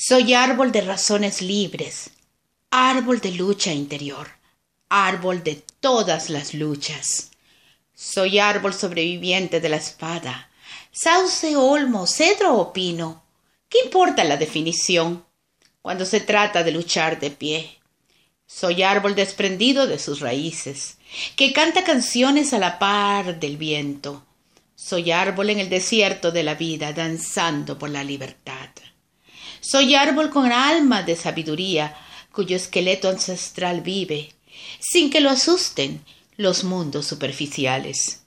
Soy árbol de razones libres, árbol de lucha interior, árbol de todas las luchas. Soy árbol sobreviviente de la espada, sauce, olmo, cedro o pino. ¿Qué importa la definición cuando se trata de luchar de pie? Soy árbol desprendido de sus raíces, que canta canciones a la par del viento. Soy árbol en el desierto de la vida, danzando por la libertad. Soy árbol con alma de sabiduría, cuyo esqueleto ancestral vive, sin que lo asusten los mundos superficiales.